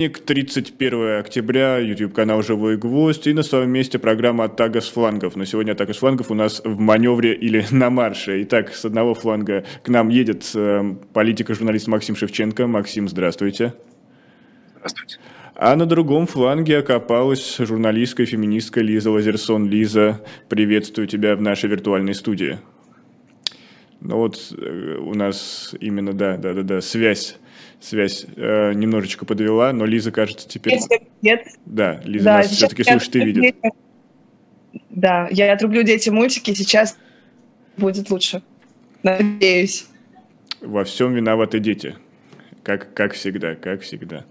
понедельник, 31 октября, YouTube-канал «Живой гвоздь» и на своем месте программа «Атака с флангов». Но сегодня «Атака с флангов» у нас в маневре или на марше. Итак, с одного фланга к нам едет э, политик и журналист Максим Шевченко. Максим, здравствуйте. Здравствуйте. А на другом фланге окопалась журналистка и феминистка Лиза Лазерсон. Лиза, приветствую тебя в нашей виртуальной студии. Ну вот э, у нас именно, да, да, да, да, связь связь э, немножечко подвела, но Лиза, кажется, теперь... Нет. Да, Лиза да, нас все-таки слышит и видит. Да, я отрублю дети мультики, сейчас будет лучше. Надеюсь. Во всем виноваты дети. Как, как всегда, как всегда.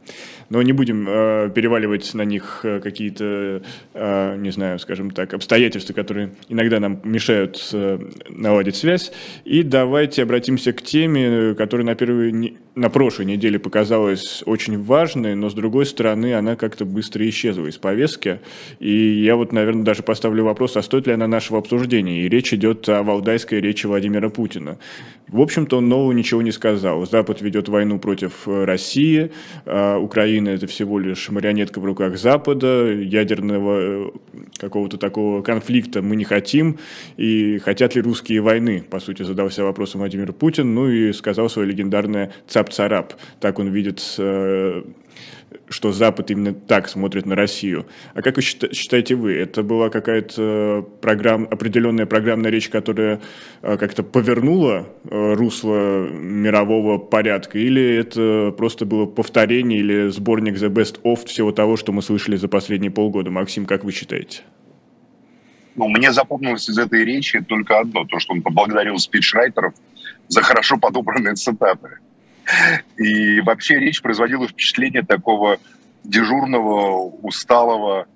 Но не будем э, переваливать на них э, какие-то, э, не знаю, скажем так, обстоятельства, которые иногда нам мешают э, наладить связь. И давайте обратимся к теме, которая на, первой, на прошлой неделе показалась очень важной, но с другой стороны она как-то быстро исчезла из повестки. И я вот, наверное, даже поставлю вопрос, а стоит ли она нашего обсуждения. И речь идет о валдайской речи Владимира Путина. В общем-то, он нового ничего не сказал. Запад ведет войну против э, России, а Украина – это всего лишь марионетка в руках Запада, ядерного э, какого-то такого конфликта мы не хотим, и хотят ли русские войны, по сути, задался вопросом Владимир Путин, ну и сказал свое легендарное «цап-царап». Так он видит э, что Запад именно так смотрит на Россию. А как вы считаете вы, это была какая-то программ, определенная программная речь, которая э, как-то повернула э, русло мирового порядка, или это просто было повторение или сборник The Best of всего того, что мы слышали за последние полгода? Максим, как вы считаете? Ну, мне запомнилось из этой речи только одно, то, что он поблагодарил спичрайтеров за хорошо подобранные цитаты. И вообще речь производила впечатление такого дежурного, усталого,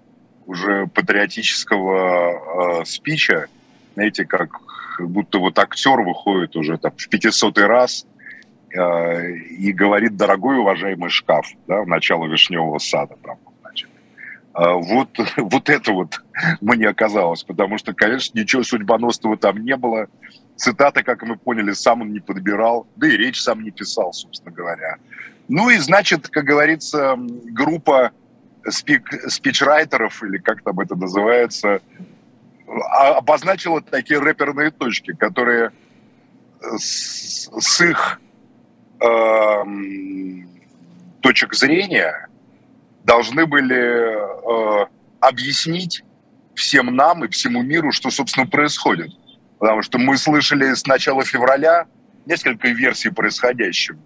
уже патриотического э, спича. Знаете, как будто вот актер выходит уже там в 500 раз э, и говорит «дорогой уважаемый шкаф» да, в начало «Вишневого сада». Там, значит. Э, вот, вот это вот мне оказалось, потому что, конечно, ничего судьбоносного там не было. Цитаты, как мы поняли, сам он не подбирал, да и речь сам не писал, собственно говоря. Ну и, значит, как говорится, группа спик, спичрайтеров, или как там это называется, а, обозначила такие рэперные точки, которые с, с их э, точек зрения должны были э, объяснить всем нам и всему миру, что, собственно, происходит. Потому что мы слышали с начала февраля несколько версий происходящего.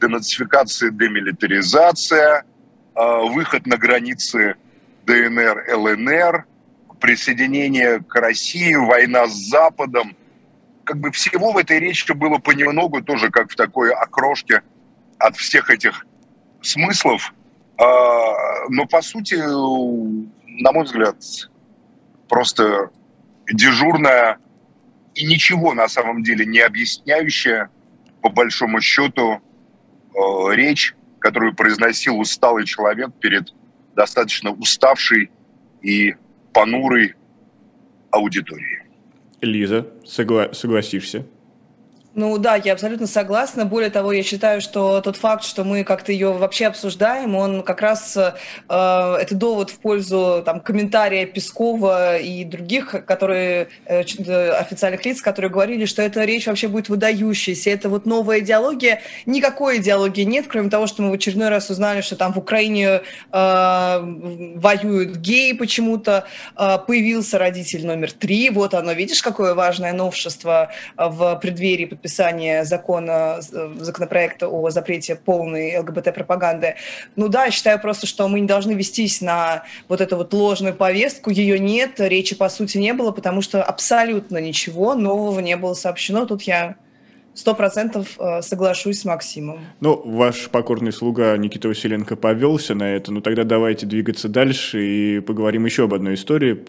Денацификация, демилитаризация, а, выход на границы ДНР, ЛНР, присоединение к России, война с Западом. Как бы всего в этой речи было понемногу, тоже как в такой окрошке от всех этих смыслов. А, но, по сути, на мой взгляд, просто дежурная и ничего на самом деле не объясняющая, по большому счету, э, речь, которую произносил усталый человек перед достаточно уставшей и понурой аудиторией. Лиза, согла- согласишься? Ну да, я абсолютно согласна. Более того, я считаю, что тот факт, что мы как-то ее вообще обсуждаем, он как раз э, это довод в пользу там, комментария Пескова и других, которые э, официальных лиц, которые говорили, что эта речь вообще будет выдающейся. Это вот новая идеология. Никакой идеологии нет, кроме того, что мы в очередной раз узнали, что там в Украине э, воюют геи почему-то. Э, появился родитель номер три. Вот оно, видишь, какое важное новшество в преддверии подписания закона, э, законопроекта о запрете полной ЛГБТ-пропаганды. Ну да, считаю просто, что мы не должны вестись на вот эту вот ложную повестку. Ее нет, речи по сути не было, потому что абсолютно ничего нового не было сообщено. Тут я Сто процентов э, соглашусь с Максимом. Ну, ваш покорный слуга Никита Василенко повелся на это, ну тогда давайте двигаться дальше и поговорим еще об одной истории.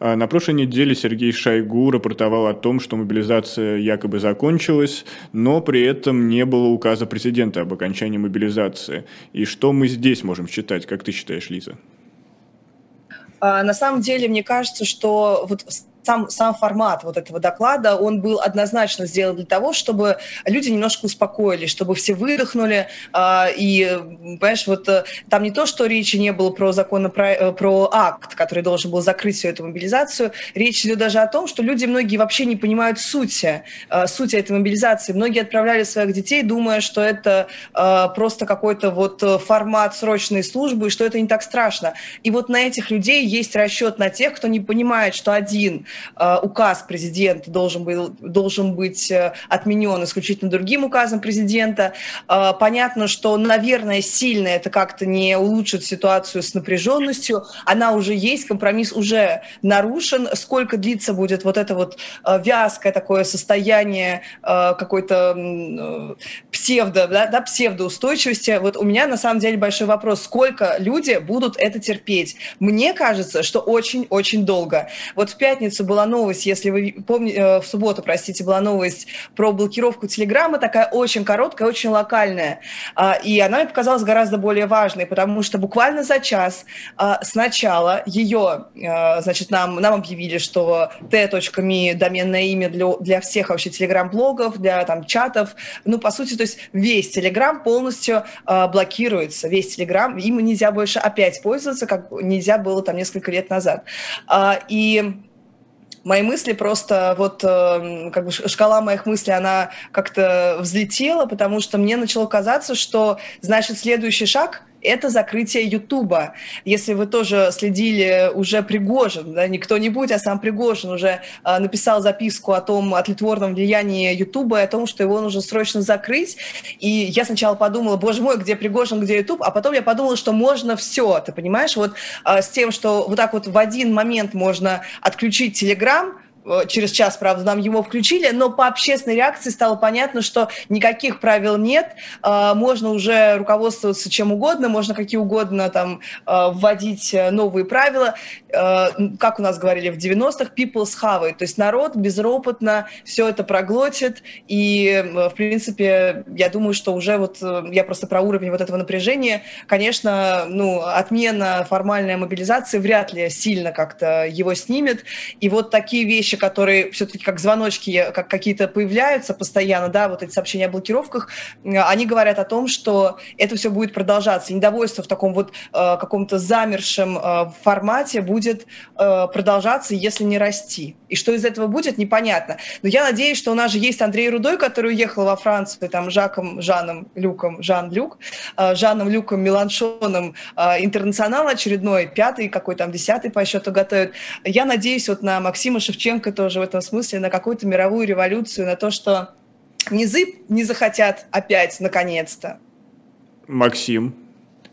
А, на прошлой неделе Сергей Шойгу рапортовал о том, что мобилизация якобы закончилась, но при этом не было указа президента об окончании мобилизации. И что мы здесь можем считать, как ты считаешь, Лиза? А, на самом деле, мне кажется, что вот сам, сам формат вот этого доклада, он был однозначно сделан для того, чтобы люди немножко успокоились, чтобы все выдохнули. Э, и, понимаешь, вот э, там не то, что речи не было про закон, про, э, про акт, который должен был закрыть всю эту мобилизацию, речь идет даже о том, что люди многие вообще не понимают сути, э, сути этой мобилизации. Многие отправляли своих детей, думая, что это э, просто какой-то вот формат срочной службы, и что это не так страшно. И вот на этих людей есть расчет на тех, кто не понимает, что один Э, указ президента должен, был, должен быть э, отменен исключительно другим указом президента. Э, понятно, что, наверное, сильно это как-то не улучшит ситуацию с напряженностью. Она уже есть, компромисс уже нарушен. Сколько длится будет вот это вот вязкое такое состояние какой-то псевдо, да, да, псевдоустойчивости? Вот у меня на самом деле большой вопрос, сколько люди будут это терпеть? Мне кажется, что очень-очень долго. Вот в пятницу была новость, если вы помните, э, в субботу, простите, была новость про блокировку Телеграма, такая очень короткая, очень локальная. А, и она мне показалась гораздо более важной, потому что буквально за час а, сначала ее, э, значит, нам, нам объявили, что t.me доменное имя для, для всех вообще телеграм-блогов, для там чатов. Ну, по сути, то есть весь Телеграм полностью а, блокируется, весь Телеграм, им нельзя больше опять пользоваться, как нельзя было там несколько лет назад. И мои мысли просто, вот э, как бы шкала моих мыслей, она как-то взлетела, потому что мне начало казаться, что, значит, следующий шаг – это закрытие Ютуба. Если вы тоже следили, уже Пригожин, да, не кто-нибудь, а сам Пригожин уже э, написал записку о том, о тлетворном влиянии Ютуба о том, что его нужно срочно закрыть. И я сначала подумала, боже мой, где Пригожин, где Ютуб, а потом я подумала, что можно все, ты понимаешь, вот э, с тем, что вот так вот в один момент можно отключить Телеграм, через час, правда, нам его включили, но по общественной реакции стало понятно, что никаких правил нет, э, можно уже руководствоваться чем угодно, можно какие угодно там э, вводить новые правила, как у нас говорили в 90-х, people's have it, то есть народ безропотно все это проглотит, и, в принципе, я думаю, что уже вот, я просто про уровень вот этого напряжения, конечно, ну, отмена формальной мобилизации вряд ли сильно как-то его снимет, и вот такие вещи, которые все-таки как звоночки, как какие-то появляются постоянно, да, вот эти сообщения о блокировках, они говорят о том, что это все будет продолжаться. Недовольство в таком вот э, каком-то замершем э, формате будет э, продолжаться, если не расти. И что из этого будет, непонятно. Но я надеюсь, что у нас же есть Андрей Рудой, который уехал во Францию, там, Жаком, Жаном, Люком, Жан Люк, э, Жаном Люком Меланшоном, э, интернационал очередной, пятый, какой там, десятый по счету готовят. Я надеюсь вот на Максима Шевченко, Лукашенко тоже в этом смысле на какую-то мировую революцию, на то, что низы не захотят опять, наконец-то. Максим,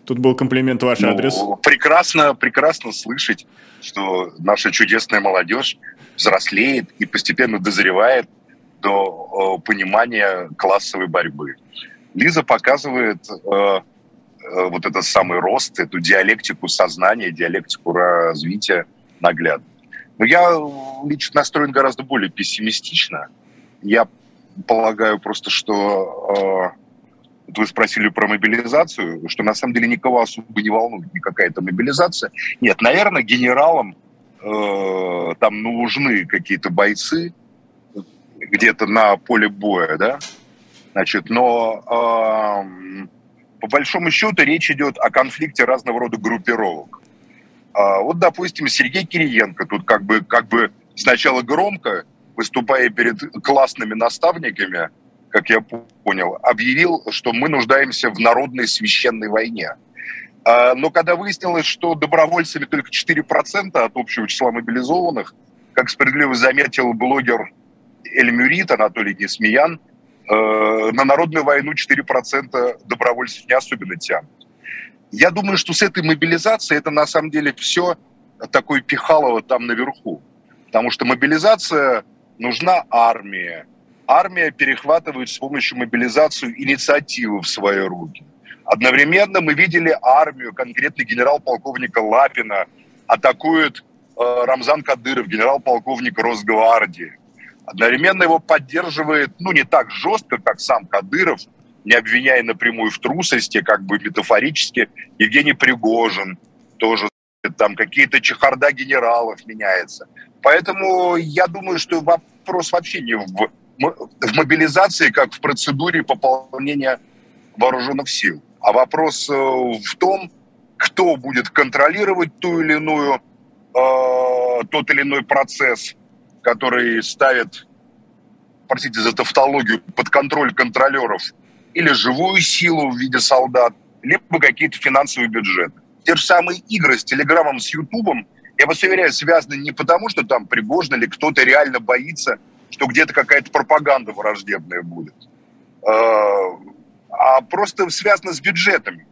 тут был комплимент ваш ну, адрес. Прекрасно, прекрасно слышать, что наша чудесная молодежь взрослеет и постепенно дозревает до э, понимания классовой борьбы. Лиза показывает э, э, вот этот самый рост, эту диалектику сознания, диалектику развития наглядно. Но я лично настроен гораздо более пессимистично. Я полагаю просто, что э, вы спросили про мобилизацию, что на самом деле никого особо не волнует никакая то мобилизация. Нет, наверное, генералам э, там нужны какие-то бойцы где-то на поле боя, да, значит, но э, по большому счету речь идет о конфликте разного рода группировок. А вот, допустим, Сергей Кириенко тут как бы, как бы сначала громко, выступая перед классными наставниками, как я понял, объявил, что мы нуждаемся в народной священной войне. А, но когда выяснилось, что добровольцами только 4% от общего числа мобилизованных, как справедливо заметил блогер Эльмюрит Анатолий Несмеян, э, на народную войну 4% добровольцев не особенно тянут. Я думаю, что с этой мобилизацией это на самом деле все такое пихалово там наверху. Потому что мобилизация нужна армии. Армия перехватывает с помощью мобилизации инициативу в свои руки. Одновременно мы видели армию, конкретно генерал-полковника Лапина, атакует э, Рамзан Кадыров, генерал-полковник Росгвардии. Одновременно его поддерживает, ну, не так жестко, как сам Кадыров – не обвиняя напрямую в трусости, как бы метафорически, Евгений Пригожин тоже там какие-то чехарда генералов меняется. Поэтому я думаю, что вопрос вообще не в, в мобилизации, как в процедуре пополнения вооруженных сил, а вопрос э, в том, кто будет контролировать ту или иную, э, тот или иной процесс, который ставит, простите за тавтологию, под контроль контролеров или живую силу в виде солдат, либо какие-то финансовые бюджеты. Те же самые игры с Телеграмом, с Ютубом, я вас уверяю, связаны не потому, что там Пригожин или кто-то реально боится, что где-то какая-то пропаганда враждебная будет, э, а просто связано с бюджетами.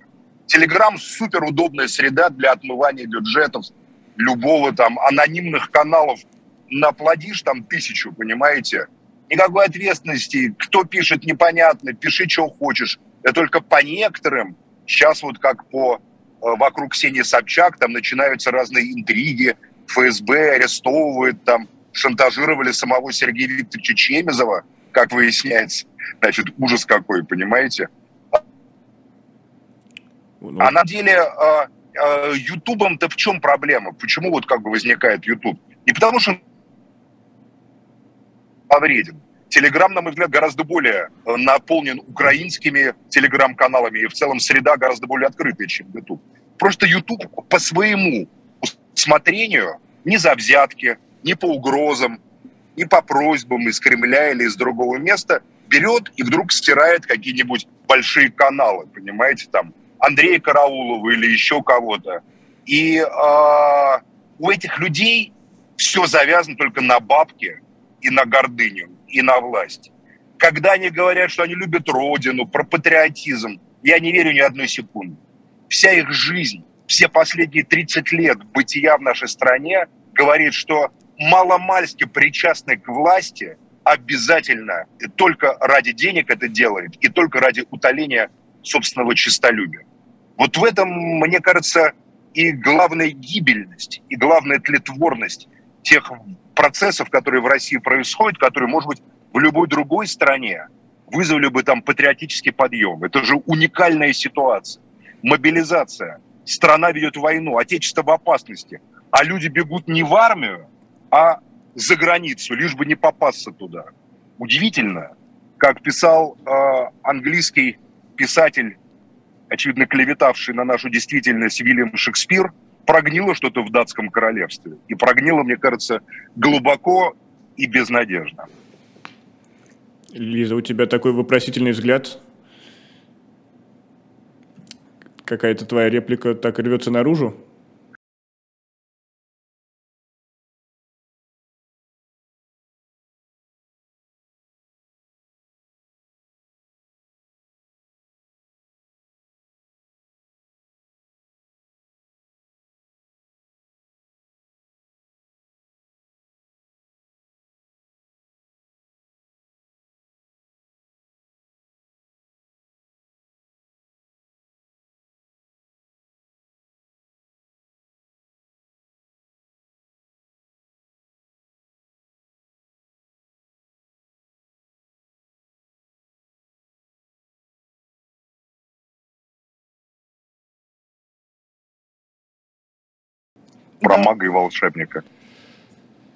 Телеграм супер удобная среда для отмывания бюджетов любого там анонимных каналов. Наплодишь там тысячу, понимаете? Никакой ответственности. Кто пишет, непонятно. Пиши, что хочешь. Это только по некоторым. Сейчас вот как по э, вокруг Ксении Собчак там начинаются разные интриги. ФСБ арестовывает там, шантажировали самого Сергея Викторовича Чемезова, как выясняется. Значит, ужас какой, понимаете? Ну, а на деле э, э, Ютубом-то в чем проблема? Почему вот как бы возникает Ютуб? Не потому что он вреден. Телеграм, на мой взгляд, гораздо более э, наполнен украинскими телеграм-каналами, и в целом среда гораздо более открытая, чем YouTube. Просто YouTube по своему усмотрению, не за взятки, не по угрозам, не по просьбам из Кремля или из другого места, берет и вдруг стирает какие-нибудь большие каналы, понимаете, там, Андрея Караулова или еще кого-то. И э, у этих людей все завязано только на бабке и на гордыню, и на власть. Когда они говорят, что они любят родину, про патриотизм, я не верю ни одной секунды. Вся их жизнь, все последние 30 лет бытия в нашей стране говорит, что маломальски причастный к власти обязательно только ради денег это делает и только ради утоления собственного честолюбия. Вот в этом, мне кажется, и главная гибельность, и главная тлетворность тех процессов, которые в России происходят, которые, может быть, в любой другой стране вызвали бы там патриотический подъем. Это же уникальная ситуация. Мобилизация. Страна ведет войну, отечество в опасности. А люди бегут не в армию, а за границу, лишь бы не попасться туда. Удивительно, как писал э, английский писатель очевидно клеветавший на нашу действительность Вильям Шекспир, прогнило что-то в датском королевстве. И прогнило, мне кажется, глубоко и безнадежно. Лиза, у тебя такой вопросительный взгляд. Какая-то твоя реплика так рвется наружу? Про мага и волшебника.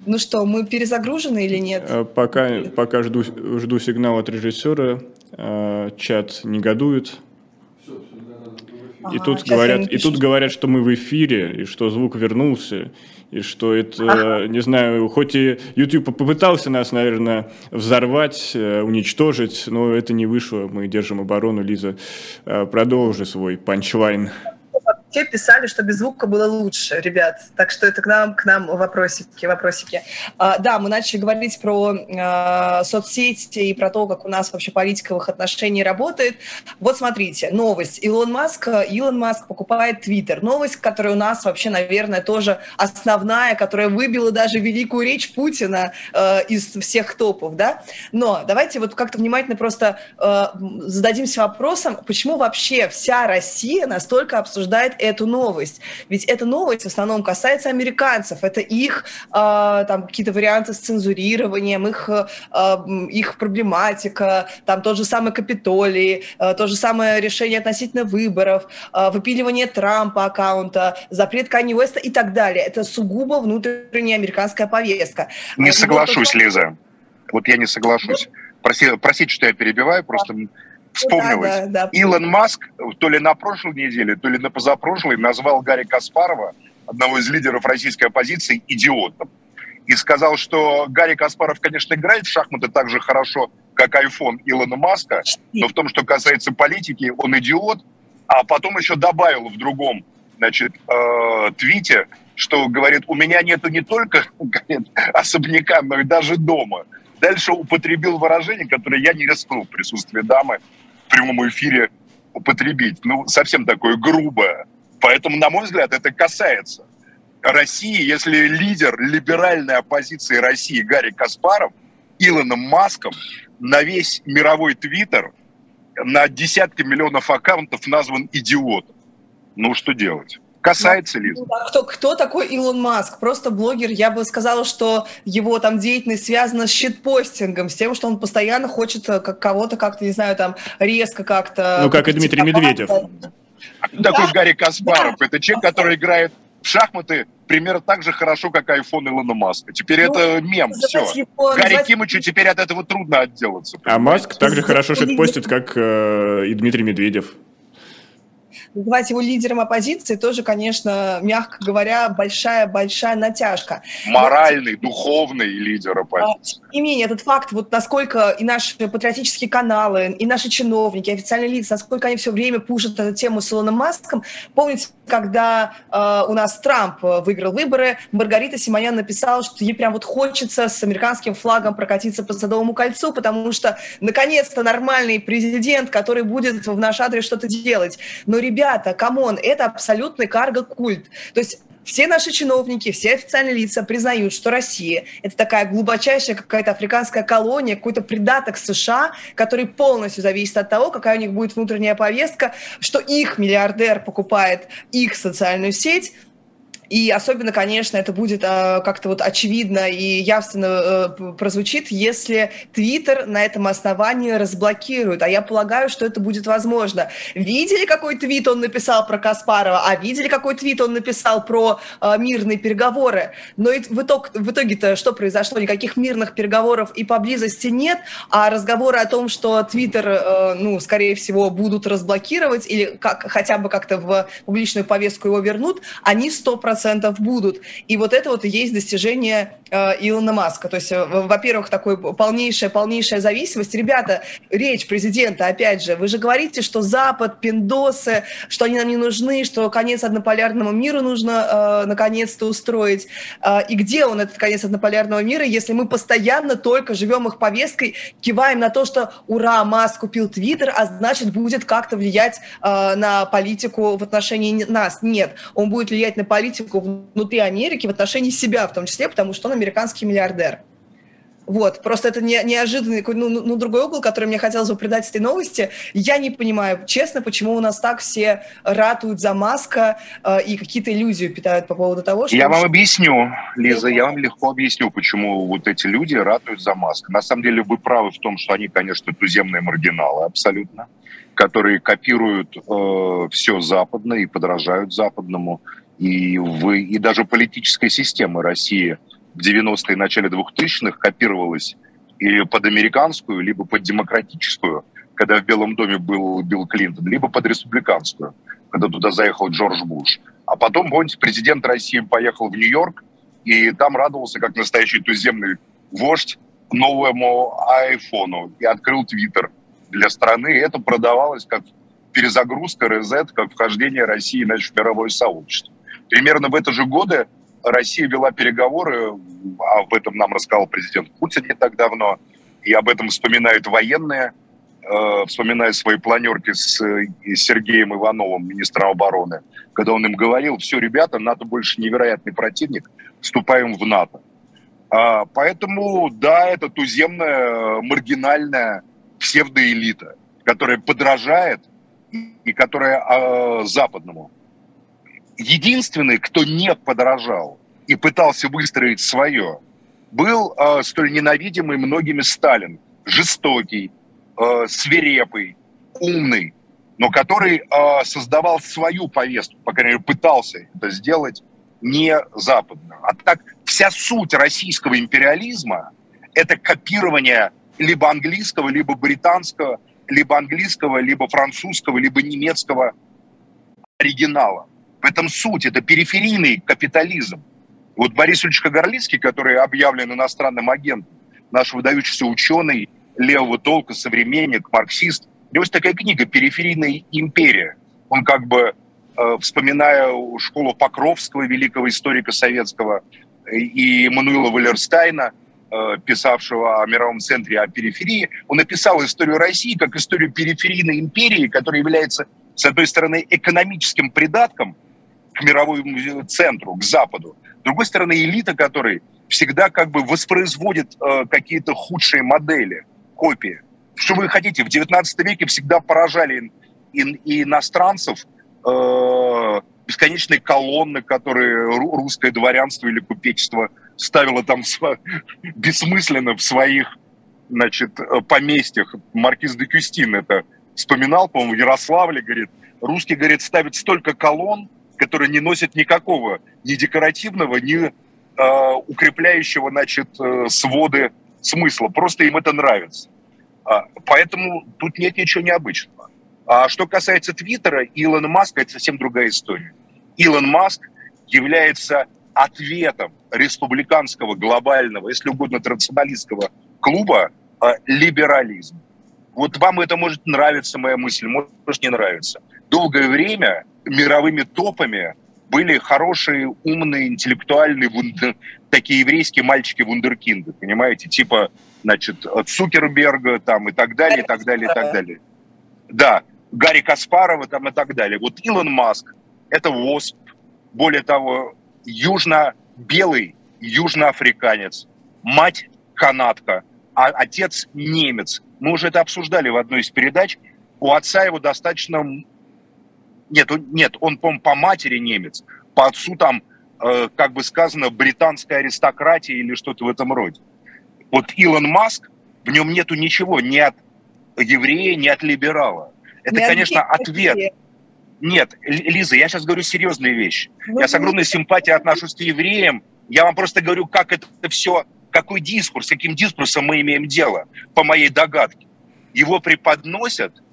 Ну что, мы перезагружены или нет? Э, пока, пока жду, жду сигнал от режиссера, э, чат негодует. Ага, и тут говорят, и тут говорят, что мы в эфире, и что звук вернулся, и что это, ага. не знаю, хоть и YouTube попытался нас, наверное, взорвать, э, уничтожить, но это не вышло. Мы держим оборону. Лиза, продолжи свой панчлайн те писали, что без звука было лучше, ребят. Так что это к нам, к нам вопросики, вопросики. А, да, мы начали говорить про а, соцсети и про то, как у нас вообще политика в их отношении работает. Вот смотрите, новость. Илон Маск, Илон Маск покупает Твиттер. Новость, которая у нас вообще, наверное, тоже основная, которая выбила даже великую речь Путина э, из всех топов, да. Но давайте вот как-то внимательно просто э, зададимся вопросом, почему вообще вся Россия настолько обсуждает эту новость. Ведь эта новость в основном касается американцев. Это их э, там какие-то варианты с цензурированием, их, э, их проблематика, там тот же самый Капитолий, э, то же самое решение относительно выборов, э, выпиливание Трампа аккаунта, запрет Канни Уэста и так далее. Это сугубо внутренняя американская повестка. Не а соглашусь, вот, Лиза. Вот я не соглашусь. Проси, простите, что я перебиваю, просто вспомнилось. Да, да, да. Илон Маск то ли на прошлой неделе, то ли на позапрошлой назвал Гарри Каспарова, одного из лидеров российской оппозиции, идиотом. И сказал, что Гарри Каспаров, конечно, играет в шахматы так же хорошо, как iPhone Илона Маска, но в том, что касается политики, он идиот. А потом еще добавил в другом значит, э, твите, что говорит, у меня нету не только говорит, особняка, но и даже дома. Дальше употребил выражение, которое я не рискнул в присутствии дамы прямом эфире употребить. Ну, совсем такое грубое. Поэтому, на мой взгляд, это касается России, если лидер либеральной оппозиции России Гарри Каспаров Илоном Маском на весь мировой твиттер, на десятки миллионов аккаунтов назван идиотом. Ну, что делать? Касается ли? Ну, кто, кто такой Илон Маск? Просто блогер. Я бы сказала, что его там деятельность связана с щитпостингом, с тем, что он постоянно хочет э, как кого-то как-то, не знаю, там резко как-то... Ну, как и Дмитрий Медведев. А кто да, такой Гарри Каспаров? Да. Это человек, который играет в шахматы примерно так же хорошо, как iPhone Илона Маска. Теперь ну, это мем, все. Его, Гарри называть... Кимычу теперь от этого трудно отделаться. А Маск так же хорошо шитпостит, как э, и Дмитрий Медведев называть его лидером оппозиции тоже, конечно, мягко говоря, большая-большая натяжка. Моральный, Но, духовный лидер оппозиции. Тем не менее, этот факт, вот насколько и наши патриотические каналы, и наши чиновники, официальные лица, насколько они все время пушат эту тему с Илоном Маском. Помните, когда э, у нас Трамп выиграл выборы, Маргарита Симонян написала, что ей прям вот хочется с американским флагом прокатиться по Садовому кольцу, потому что, наконец-то, нормальный президент, который будет в наш адрес что-то делать. Но, ребята, come on, это абсолютный карго-культ. То есть все наши чиновники, все официальные лица признают, что Россия – это такая глубочайшая какая-то африканская колония, какой-то придаток США, который полностью зависит от того, какая у них будет внутренняя повестка, что их миллиардер покупает их социальную сеть – и особенно, конечно, это будет э, как-то вот очевидно и явственно э, прозвучит, если Твиттер на этом основании разблокирует. А я полагаю, что это будет возможно. Видели, какой твит он написал про Каспарова? А видели, какой твит он написал про э, мирные переговоры? Но в, итог, в итоге-то что произошло? Никаких мирных переговоров и поблизости нет, а разговоры о том, что Твиттер, э, ну, скорее всего, будут разблокировать или как, хотя бы как-то в публичную повестку его вернут, они 100% 100% будут. И вот это вот и есть достижение э, Илона Маска. То есть, э, во-первых, такой полнейшая, полнейшая зависимость. Ребята, речь президента, опять же, вы же говорите, что Запад, пиндосы, что они нам не нужны, что конец однополярному миру нужно э, наконец-то устроить. Э, и где он, этот конец однополярного мира, если мы постоянно только живем их повесткой, киваем на то, что ура, Маск купил Твиттер, а значит будет как-то влиять э, на политику в отношении нас. Нет, он будет влиять на политику политику внутри Америки в отношении себя в том числе, потому что он американский миллиардер. Вот, просто это не, неожиданный, ну, ну, ну, другой угол, который мне хотелось бы придать этой новости. Я не понимаю, честно, почему у нас так все ратуют за Маска э, и какие-то иллюзии питают по поводу того, что... Я вам объясню, Лиза, я вам легко объясню, почему вот эти люди ратуют за Маска. На самом деле вы правы в том, что они, конечно, туземные маргиналы абсолютно, которые копируют э, все западное и подражают западному и, в, и даже политическая система России в 90-е и начале 2000-х копировалась и под американскую, либо под демократическую, когда в Белом доме был Билл Клинтон, либо под республиканскую, когда туда заехал Джордж Буш. А потом, помните, президент России поехал в Нью-Йорк, и там радовался, как настоящий туземный вождь, новому айфону и открыл Твиттер для страны. И это продавалось как перезагрузка, резет, как вхождение России значит, в мировое сообщество. Примерно в это же годы Россия вела переговоры, об этом нам рассказал президент Путин не так давно, и об этом вспоминают военные, э, вспоминая свои планерки с э, Сергеем Ивановым, министром обороны, когда он им говорил, все, ребята, НАТО больше невероятный противник, вступаем в НАТО. А, поэтому, да, это туземная, маргинальная псевдоэлита, которая подражает и которая а, западному единственный, кто не подорожал и пытался выстроить свое, был э, столь ненавидимый многими Сталин. Жестокий, э, свирепый, умный, но который э, создавал свою повестку, по крайней мере, пытался это сделать не западную. А так вся суть российского империализма – это копирование либо английского, либо британского, либо английского, либо французского, либо немецкого оригинала. В этом суть, это периферийный капитализм. Вот Борис Ильич Кагарлицкий, который объявлен иностранным агентом, наш выдающийся ученый, левого толка, современник, марксист, у него есть такая книга «Периферийная империя». Он как бы, э, вспоминая школу Покровского, великого историка советского, и Мануила Валерстайна, э, писавшего о мировом центре, о периферии, он написал историю России как историю периферийной империи, которая является, с одной стороны, экономическим придатком к мировому центру, к Западу, с другой стороны, элита, которая всегда как бы воспроизводит э, какие-то худшие модели, копии. Что вы хотите? В 19 веке всегда поражали и, и иностранцев э, бесконечные колонны, которые русское дворянство или купечество ставило там бессмысленно в своих значит, э, поместьях. Маркиз де Кюстин это вспоминал, по-моему, в Ярославле, говорит, русские, говорит, ставят столько колонн, которые не носят никакого ни декоративного, ни э, укрепляющего, значит, э, своды смысла. Просто им это нравится. А, поэтому тут нет ничего необычного. А что касается Твиттера, Илона Маска – это совсем другая история. Илон Маск является ответом республиканского, глобального, если угодно, традиционалистского клуба э, либерализм. Вот вам это может нравиться, моя мысль, может не нравиться. Долгое время мировыми топами были хорошие, умные, интеллектуальные, вундер, такие еврейские мальчики-вундеркинды, понимаете, типа, значит, Цукерберга там и так далее, и так далее, и так далее. Да, Гарри Каспарова там и так далее. Вот Илон Маск – это ВОСП, более того, южно-белый южноафриканец, мать канадка, а отец немец. Мы уже это обсуждали в одной из передач. У отца его достаточно нет, он, нет, он, по по матери немец, по отцу там, э, как бы сказано, британская аристократия или что-то в этом роде. Вот Илон Маск, в нем нету ничего ни от еврея, ни от либерала. Это, не конечно, ответ. Нет, Лиза, я сейчас говорю серьезные вещи. Вы я с огромной симпатией отношусь к евреям. Я вам просто говорю, как это все, какой дискурс, каким дискурсом мы имеем дело, по моей догадке. Его преподносят –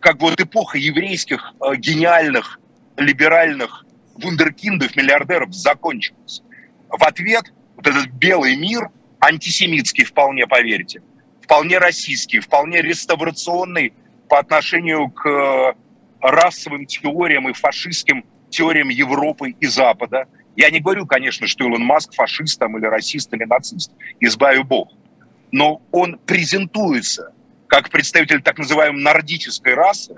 как бы вот эпоха еврейских э, гениальных либеральных вундеркиндов, миллиардеров закончилась. В ответ вот этот белый мир, антисемитский вполне, поверьте, вполне российский, вполне реставрационный по отношению к э, расовым теориям и фашистским теориям Европы и Запада. Я не говорю, конечно, что Илон Маск фашист там, или расист или нацист, избави бог. Но он презентуется как представитель так называемой нордической расы,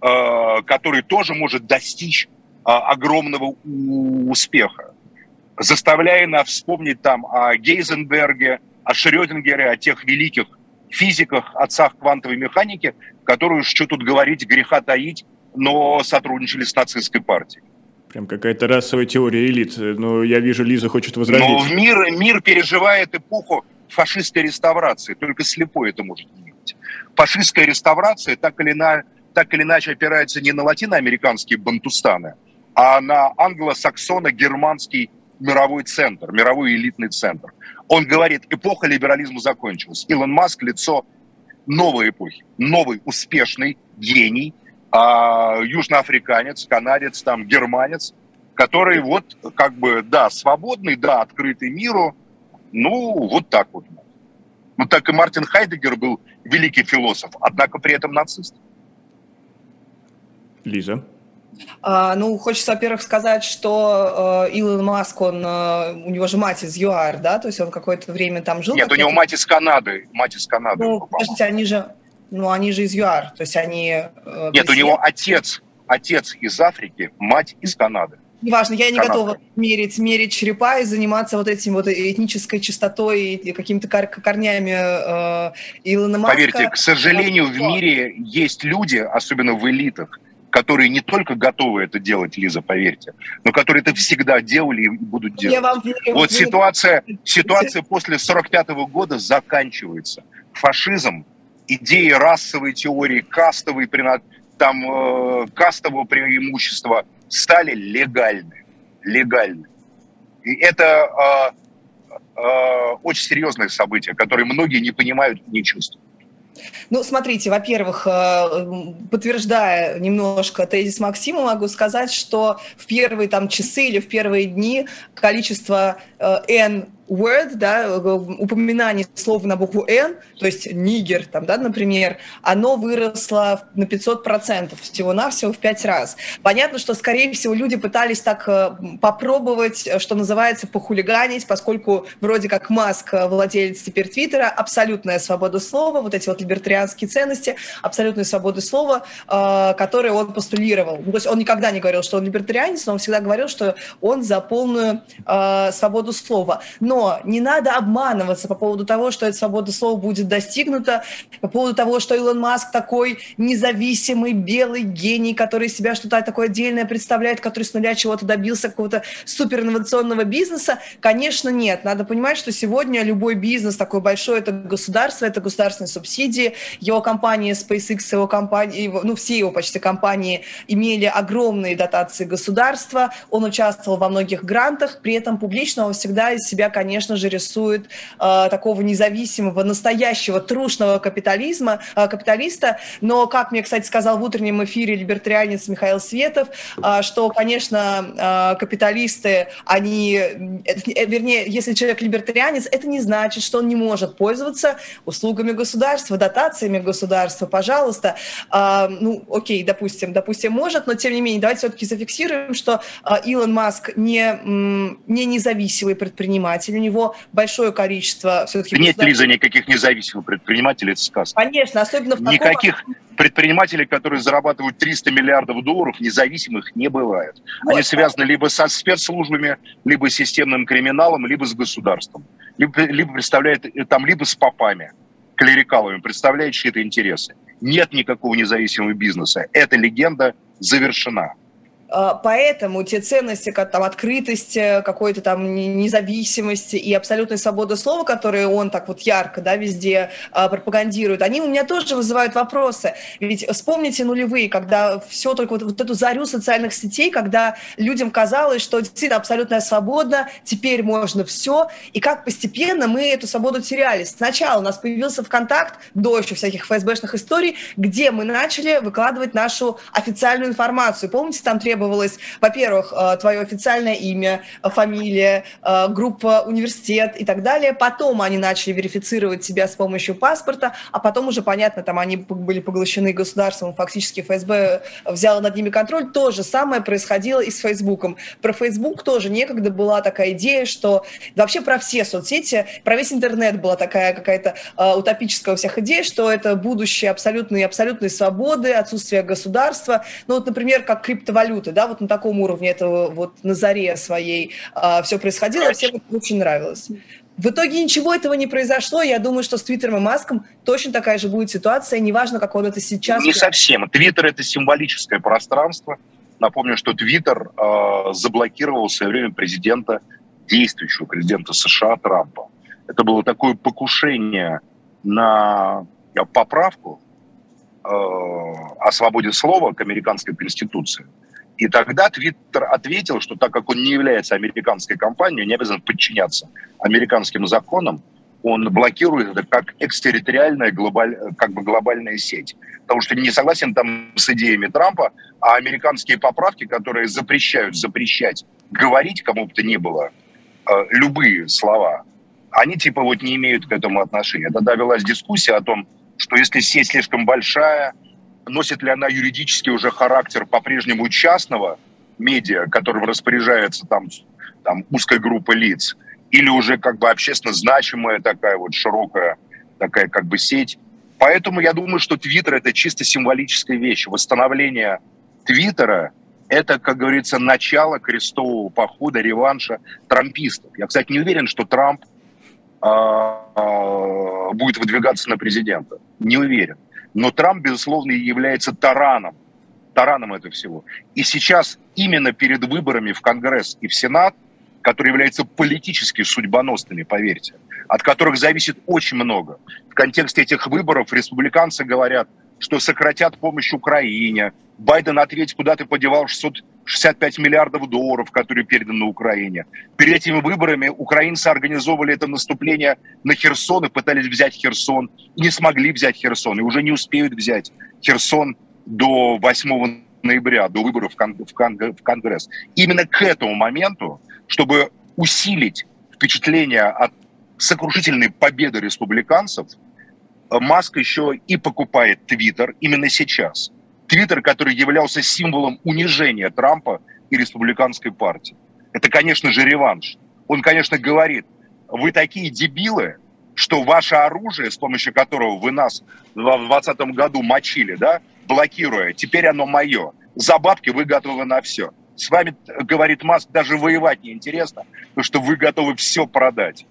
э, который тоже может достичь э, огромного успеха, заставляя нас вспомнить там о Гейзенберге, о Шрёдингере, о тех великих физиках, отцах квантовой механики, которые, что тут говорить, греха таить, но сотрудничали с нацистской партией. Прям какая-то расовая теория элит. Но я вижу, Лиза хочет возразить. Но мир, мир переживает эпоху фашистской реставрации. Только слепой это может не делать. Фашистская реставрация так или, на, так или иначе опирается не на латиноамериканские бантустаны, а на англосаксоно-германский мировой центр, мировой элитный центр. Он говорит, эпоха либерализма закончилась. Илон Маск – лицо новой эпохи, новый успешный гений, а, южноафриканец, канадец, там, германец, который вот как бы, да, свободный, да, открытый миру, ну, вот так вот. Ну, так и Мартин Хайдегер был великий философ, однако при этом нацист. Лиза? А, ну, хочется, во-первых, сказать, что э, Илон Маск, он, э, у него же мать из ЮАР, да, то есть он какое-то время там жил. Нет, у него мать из Канады, мать из Канады. Ну, подождите, они же, ну, они же из ЮАР, то есть они... Э, Нет, у него отец, отец из Африки, мать из Канады. Неважно, я не Канадка. готова мерить, мерить черепа и заниматься вот этим вот этнической чистотой и какими-то корнями э, Илона Маска. Поверьте, к сожалению, в мире есть люди, особенно в элитах, которые не только готовы это делать, Лиза, поверьте, но которые это всегда делали и будут делать. Я вам верю, вот ситуация, ситуация после 45 -го года заканчивается. Фашизм, идеи расовой теории, кастовой, там, э, кастового преимущества стали легальны. Легальны. И это э, э, очень серьезное событие, которое многие не понимают, не чувствуют. Ну, смотрите, во-первых, э, подтверждая немножко тезис Максима, могу сказать, что в первые там часы или в первые дни количество э, N word, да, упоминание слова на букву N, то есть нигер, там, да, например, оно выросло на 500% всего-навсего в 5 раз. Понятно, что, скорее всего, люди пытались так э, попробовать, э, что называется, похулиганить, поскольку вроде как Маск, э, владелец теперь Твиттера, абсолютная свобода слова, вот эти вот либертарианские ценности, абсолютная свобода слова, которые он постулировал. То есть он никогда не говорил, что он либертарианец, но он всегда говорил, что он за полную свободу слова. Но но не надо обманываться по поводу того, что эта свобода слова будет достигнута, по поводу того, что Илон Маск такой независимый белый гений, который себя что-то такое отдельное представляет, который с нуля чего-то добился, какого-то суперинновационного бизнеса. Конечно, нет. Надо понимать, что сегодня любой бизнес такой большой, это государство, это государственные субсидии. Его компания SpaceX, его компании, ну, все его почти компании имели огромные дотации государства. Он участвовал во многих грантах, при этом публично он всегда из себя, конечно, конечно же, рисует э, такого независимого, настоящего, трушного капитализма, э, капиталиста. Но, как мне, кстати, сказал в утреннем эфире либертарианец Михаил Светов, э, что, конечно, э, капиталисты, они, э, вернее, если человек либертарианец, это не значит, что он не может пользоваться услугами государства, дотациями государства. Пожалуйста, э, ну, окей, допустим, допустим, может, но тем не менее, давайте все-таки зафиксируем, что э, Илон Маск не, не независимый предприниматель, у него большое количество все-таки... Нет, Лиза, никаких независимых предпринимателей, это сказка. Конечно, особенно в таком... Никаких предпринимателей, которые зарабатывают 300 миллиардов долларов, независимых не бывает. Вот, Они связаны либо со спецслужбами, либо с системным криминалом, либо с государством. Либо, либо представляют, там, либо с попами, клерикалами, представляют чьи-то интересы. Нет никакого независимого бизнеса. Эта легенда завершена. А, поэтому те ценности, как там открытость, какой-то там независимости и абсолютной свободы слова, которые он так вот ярко, да, везде а, пропагандирует, они у меня тоже вызывают вопросы. Ведь вспомните нулевые, когда все только вот, вот эту зарю социальных сетей, когда людям казалось, что действительно абсолютная свобода, теперь можно все, и как постепенно мы эту свободу теряли. Сначала у нас появился ВКонтакт, до еще всяких ФСБшных историй, где мы начали выкладывать нашу официальную информацию. Помните, там требовалось требовалось, во-первых, э, твое официальное имя, э, фамилия, э, группа, университет и так далее. Потом они начали верифицировать себя с помощью паспорта, а потом уже, понятно, там они были поглощены государством, фактически ФСБ взяла над ними контроль. То же самое происходило и с Фейсбуком. Про Фейсбук тоже некогда была такая идея, что вообще про все соцсети, про весь интернет была такая какая-то утопическая у всех идея, что это будущее абсолютной, абсолютной свободы, отсутствие государства. Ну вот, например, как криптовалюта круто, да, вот на таком уровне этого вот на заре своей а, все происходило, всем это очень нравилось. В итоге ничего этого не произошло. Я думаю, что с Твиттером и Маском точно такая же будет ситуация. Неважно, как он это сейчас... Не совсем. Твиттер – это символическое пространство. Напомню, что Твиттер э, заблокировал в свое время президента, действующего президента США Трампа. Это было такое покушение на поправку э, о свободе слова к американской конституции – и тогда Твиттер ответил, что так как он не является американской компанией, не обязан подчиняться американским законам, он блокирует это как экстерриториальная глобаль, как бы глобальная сеть. Потому что не согласен там с идеями Трампа, а американские поправки, которые запрещают запрещать говорить кому бы то ни было э, любые слова, они типа вот не имеют к этому отношения. Тогда велась дискуссия о том, что если сеть слишком большая, носит ли она юридически уже характер по-прежнему частного медиа, которым распоряжается там, там узкая группа лиц, или уже как бы общественно значимая такая вот широкая такая как бы сеть. Поэтому я думаю, что Твиттер это чисто символическая вещь. Восстановление Твиттера это, как говорится, начало крестового похода, реванша трампистов. Я, кстати, не уверен, что Трамп э, э, будет выдвигаться на президента. Не уверен. Но Трамп, безусловно, является тараном тараном это всего. И сейчас именно перед выборами в Конгресс и в Сенат, которые являются политически судьбоносными, поверьте, от которых зависит очень много. В контексте этих выборов республиканцы говорят, что сократят помощь Украине. Байден ответь, куда ты подевал 665 миллиардов долларов, которые переданы Украине. Перед этими выборами украинцы организовывали это наступление на Херсон и пытались взять Херсон. Не смогли взять Херсон, и уже не успеют взять Херсон до 8 ноября, до выборов в, в Конгресс. Именно к этому моменту, чтобы усилить впечатление от сокрушительной победы республиканцев, Маск еще и покупает Твиттер именно сейчас. Твиттер, который являлся символом унижения Трампа и республиканской партии. Это, конечно же, реванш. Он, конечно, говорит, вы такие дебилы, что ваше оружие, с помощью которого вы нас в 2020 году мочили, да, блокируя, теперь оно мое. За бабки вы готовы на все. С вами, говорит Маск, даже воевать неинтересно, потому что вы готовы все продать.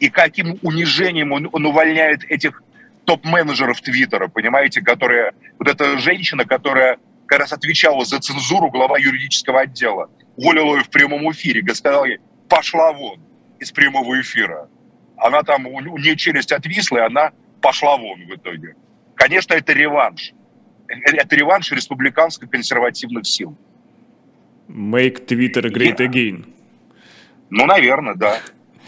И каким унижением он, он увольняет этих топ-менеджеров Твиттера, понимаете, которая, вот эта женщина, которая как раз отвечала за цензуру, глава юридического отдела, уволила ее в прямом эфире, сказала ей, пошла вон из прямого эфира. Она там, у нее челюсть отвисла, и она пошла вон в итоге. Конечно, это реванш. Это реванш республиканско-консервативных сил. Make Twitter great again. Ну, наверное, да.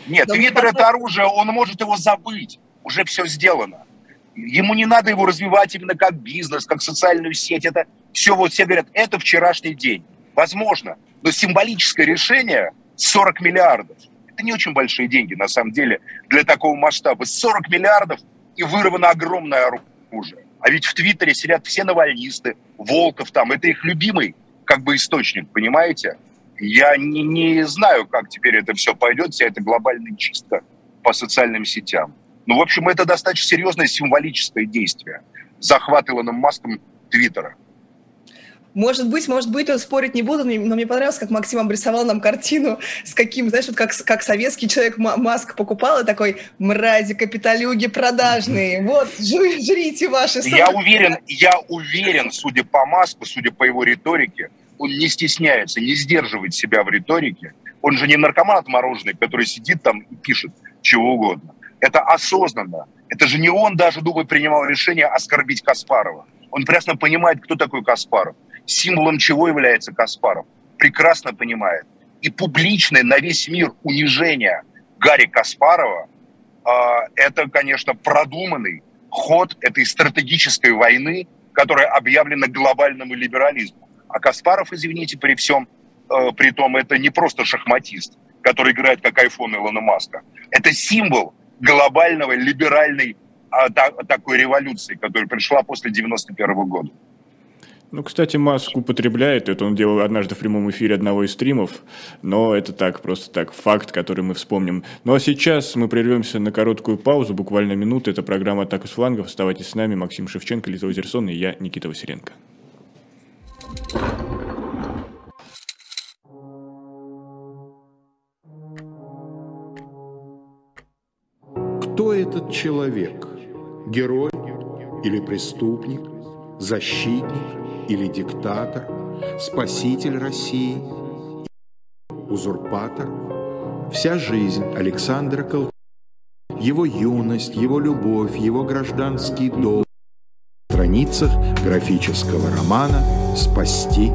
Нет, Твиттер это оружие, он может его забыть. Уже все сделано. Ему не надо его развивать именно как бизнес, как социальную сеть. Это все вот все говорят, это вчерашний день. Возможно. Но символическое решение 40 миллиардов. Это не очень большие деньги, на самом деле, для такого масштаба. 40 миллиардов и вырвано огромное оружие. А ведь в Твиттере сидят все навальнисты, Волков там. Это их любимый как бы источник, понимаете? Я не, не знаю, как теперь это все пойдет, вся эта глобальная чистка по социальным сетям. Ну, в общем, это достаточно серьезное символическое действие. Захват Илоном Маском Твиттера. Может быть, может быть, спорить не буду, но мне понравилось, как Максим обрисовал нам картину, с каким, знаешь, вот как, как советский человек Маск покупал, и такой, мрази, капиталюги продажные, вот, жрите ваши... Я уверен, я уверен, судя по Маску, судя по его риторике, он не стесняется, не сдерживает себя в риторике. Он же не наркоман отмороженный, который сидит там и пишет чего угодно. Это осознанно. Это же не он даже, думаю, принимал решение оскорбить Каспарова. Он прекрасно понимает, кто такой Каспаров. Символом чего является Каспаров. Прекрасно понимает. И публичное на весь мир унижение Гарри Каспарова э, это, конечно, продуманный ход этой стратегической войны, которая объявлена глобальному либерализму. А Каспаров, извините, при всем э, при том, это не просто шахматист, который играет как айфон Илона Маска. Это символ глобального, либеральной а, та, такой революции, которая пришла после 91 года. Ну, кстати, Маск употребляет это. Он делал однажды в прямом эфире одного из стримов, но это так, просто так, факт, который мы вспомним. Ну, а сейчас мы прервемся на короткую паузу, буквально минуту. Это программа «Атака с флангов». Оставайтесь с нами. Максим Шевченко, Лиза Озерсон и я, Никита Василенко. Этот человек? Герой или преступник? Защитник или диктатор? Спаситель России? Узурпатор? Вся жизнь Александра Колчака, его юность, его любовь, его гражданский долг страницах графического романа «Спасти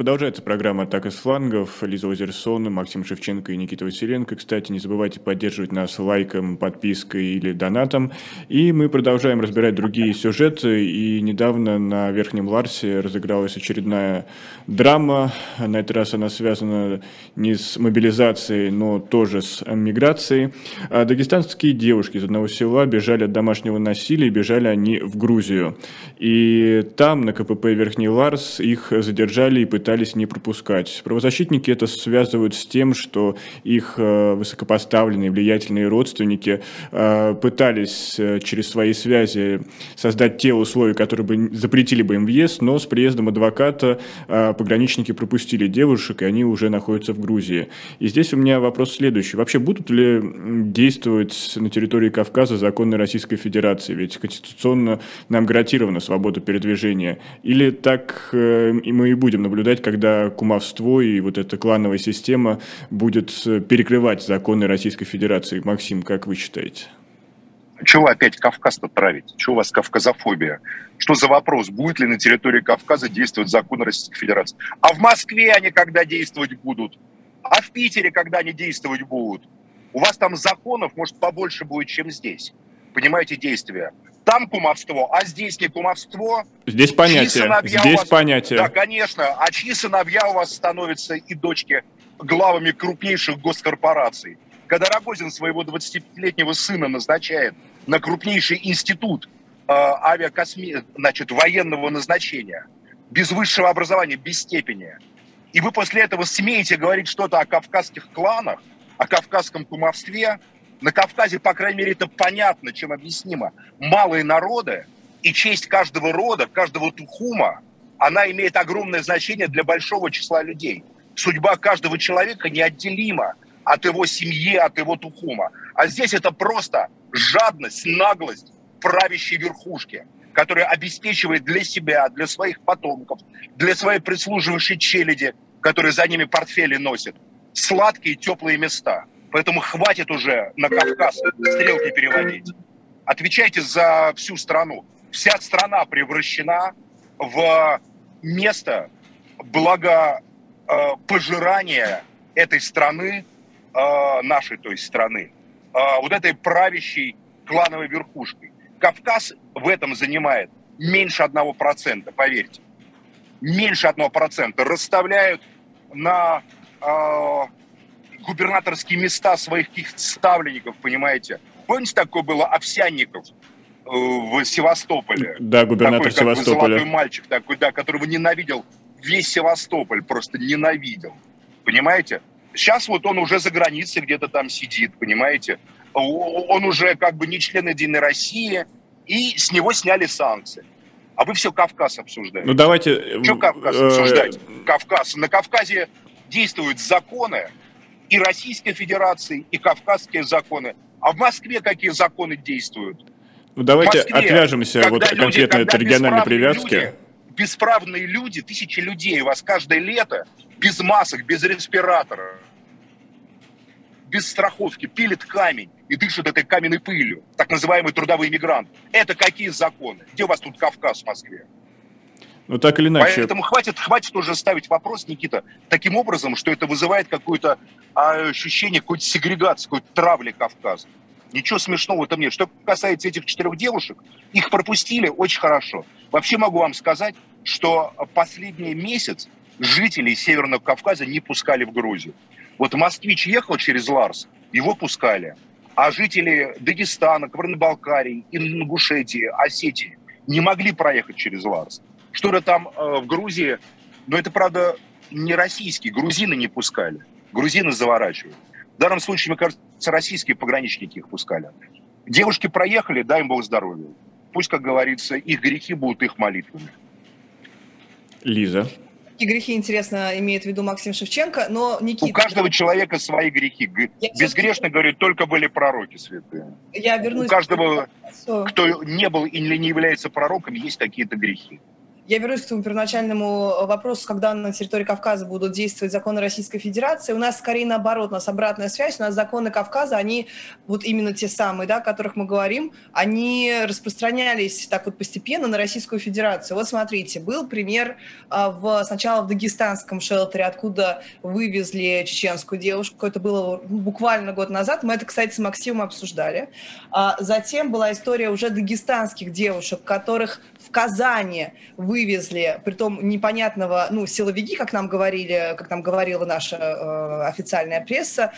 Продолжается программа «Атака с флангов». Лиза Озерсон, Максим Шевченко и Никита Василенко. Кстати, не забывайте поддерживать нас лайком, подпиской или донатом. И мы продолжаем разбирать другие сюжеты. И недавно на Верхнем Ларсе разыгралась очередная драма. На этот раз она связана не с мобилизацией, но тоже с миграцией. А дагестанские девушки из одного села бежали от домашнего насилия, бежали они в Грузию. И там, на КПП Верхний Ларс, их задержали и пытались не пропускать. Правозащитники это связывают с тем, что их э, высокопоставленные, влиятельные родственники э, пытались э, через свои связи создать те условия, которые бы запретили бы им въезд, но с приездом адвоката пограничники пропустили девушек, и они уже находятся в Грузии. И здесь у меня вопрос следующий. Вообще будут ли действовать на территории Кавказа законы Российской Федерации? Ведь конституционно нам гарантирована свобода передвижения. Или так мы и будем наблюдать наблюдать, когда кумовство и вот эта клановая система будет э, перекрывать законы Российской Федерации. Максим, как вы считаете? Чего опять Кавказ-то травите? Чего у вас кавказофобия? Что за вопрос? Будет ли на территории Кавказа действовать законы Российской Федерации? А в Москве они когда действовать будут? А в Питере когда они действовать будут? У вас там законов, может, побольше будет, чем здесь. Понимаете, действия там кумовство, а здесь не кумовство. Здесь понятие. Здесь вас... понятие. Да, конечно. А чьи сыновья у вас становятся и дочки главами крупнейших госкорпораций? Когда Рогозин своего 25-летнего сына назначает на крупнейший институт э, авиакосми... значит, военного назначения, без высшего образования, без степени, и вы после этого смеете говорить что-то о кавказских кланах, о кавказском кумовстве, на Кавказе, по крайней мере, это понятно, чем объяснимо. Малые народы и честь каждого рода, каждого тухума, она имеет огромное значение для большого числа людей. Судьба каждого человека неотделима от его семьи, от его тухума. А здесь это просто жадность, наглость правящей верхушки, которая обеспечивает для себя, для своих потомков, для своей прислуживающей челяди, которые за ними портфели носят, сладкие теплые места – Поэтому хватит уже на Кавказ стрелки переводить. Отвечайте за всю страну. Вся страна превращена в место благопожирания этой страны, э, нашей, то есть страны, э, вот этой правящей клановой верхушкой. Кавказ в этом занимает меньше одного процента, поверьте. Меньше одного процента. Расставляют на э, губернаторские места своих каких-то ставленников, понимаете. Помните, такое было Овсянников э, в Севастополе? Да, губернатор такой, Севастополя. Золотой мальчик такой, да, которого ненавидел весь Севастополь, просто ненавидел. Понимаете? Сейчас вот он уже за границей где-то там сидит, понимаете? Он уже как бы не член Единой России, и с него сняли санкции. А вы все Кавказ обсуждаете. Ну давайте... Что Кавказ э, обсуждать? Кавказ. На Кавказе действуют законы, и Российской Федерации, и кавказские законы. А в Москве какие законы действуют? Ну, давайте Москве, отвяжемся вот люди, конкретно от региональной привязки. Люди, бесправные люди, тысячи людей у вас каждое лето без масок, без респиратора, без страховки, пилит камень и дышит этой каменной пылью, так называемый трудовой иммигрант. Это какие законы? Где у вас тут Кавказ в Москве? Ну, так или иначе. Поэтому хватит, хватит уже ставить вопрос, Никита, таким образом, что это вызывает какое-то ощущение какой-то сегрегации, какой-то травли Кавказа. Ничего смешного в этом нет. Что касается этих четырех девушек, их пропустили очень хорошо. Вообще могу вам сказать, что последний месяц жителей Северного Кавказа не пускали в Грузию. Вот москвич ехал через Ларс, его пускали. А жители Дагестана, Кабардино-Балкарии, Ингушетии, Осетии не могли проехать через Ларс. Что-то там э, в Грузии, но это, правда, не российские, грузины не пускали. Грузины заворачивают. В данном случае, мне кажется, российские пограничники их пускали. Девушки проехали, дай им Бог здоровья. Пусть, как говорится, их грехи будут их молитвами. Лиза. И грехи, интересно, имеет в виду Максим Шевченко, но Никита... У каждого человека свои грехи. Я Безгрешно, говорит, только были пророки святые. Я вернусь... У каждого, кто не был или не является пророком, есть какие-то грехи. Я вернусь к тому первоначальному вопросу, когда на территории Кавказа будут действовать законы Российской Федерации. У нас скорее наоборот, у нас обратная связь, у нас законы Кавказа, они вот именно те самые, да, о которых мы говорим, они распространялись так вот постепенно на Российскую Федерацию. Вот смотрите, был пример а, в, сначала в дагестанском шелтере, откуда вывезли чеченскую девушку, это было буквально год назад, мы это, кстати, с Максимом обсуждали. А затем была история уже дагестанских девушек, которых в Казани вывезли, притом непонятного, ну, силовики, как нам говорили, как нам говорила наша э, официальная пресса,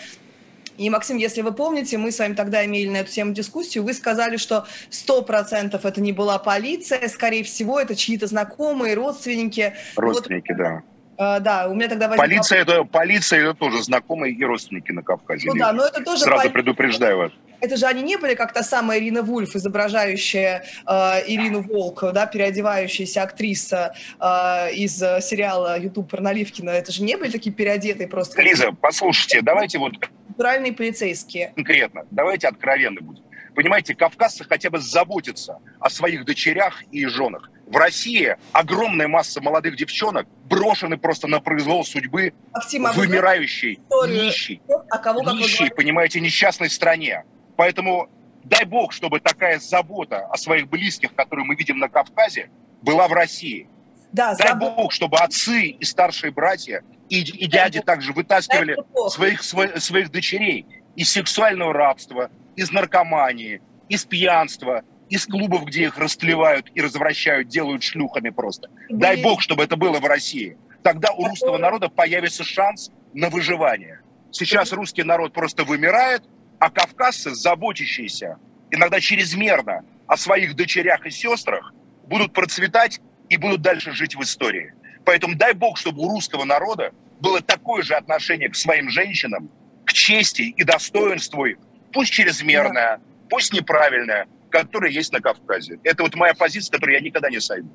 и, Максим, если вы помните, мы с вами тогда имели на эту тему дискуссию, вы сказали, что 100% это не была полиция, скорее всего, это чьи-то знакомые, родственники. Родственники, вот, да. Uh, да, у меня тогда возник... полиция, это, полиция это тоже знакомые и родственники на Кавказе. Ну да, но это тоже... Сразу поли... предупреждаю вас это же они не были как та самая Ирина Вульф, изображающая э, Ирину Волк, да, переодевающаяся актриса э, из сериала «Ютуб про Наливкина». Это же не были такие переодетые просто. Лиза, послушайте, давайте вот... Натуральные полицейские. Конкретно, давайте откровенны будем. Понимаете, кавказцы хотя бы заботятся о своих дочерях и женах. В России огромная масса молодых девчонок брошены просто на произвол судьбы Максим, а вымирающей, нищей, а кого, нищей, понимаете, несчастной стране. Поэтому дай бог, чтобы такая забота о своих близких, которую мы видим на Кавказе, была в России. Да, дай забот... бог, чтобы отцы и старшие братья и, и дяди дай также вытаскивали своих, своих, своих дочерей из сексуального рабства, из наркомании, из пьянства, из клубов, где их растлевают и развращают, делают шлюхами просто. Блин. Дай бог, чтобы это было в России. Тогда у русского народа появится шанс на выживание. Сейчас русский народ просто вымирает, а кавказцы, заботящиеся иногда чрезмерно о своих дочерях и сестрах, будут процветать и будут дальше жить в истории. Поэтому дай бог, чтобы у русского народа было такое же отношение к своим женщинам, к чести и достоинству, пусть чрезмерное, пусть неправильное, которое есть на Кавказе. Это вот моя позиция, которую я никогда не сойду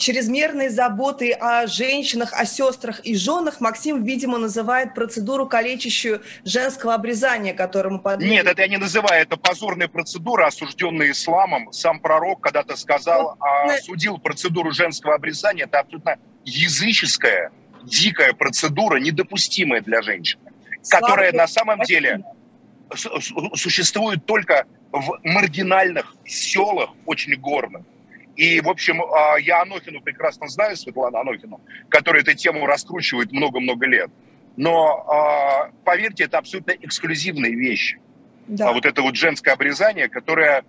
чрезмерной заботой о женщинах, о сестрах и женах Максим, видимо, называет процедуру калечащую женского обрезания, которому подвергли. Нет, это я не называю, это позорная процедура, осужденная исламом. Сам пророк когда-то сказал, вот, осудил процедуру женского обрезания. Это абсолютно языческая, дикая процедура, недопустимая для женщины, Слава которая на самом деле существует только в маргинальных селах, очень горных. И, в общем, а, я Анохину прекрасно знаю, Светлану Анохину, которая эту тему раскручивает много-много лет. Но, а, поверьте, это абсолютно эксклюзивные вещи. Да. А вот это вот женское обрезание, которое...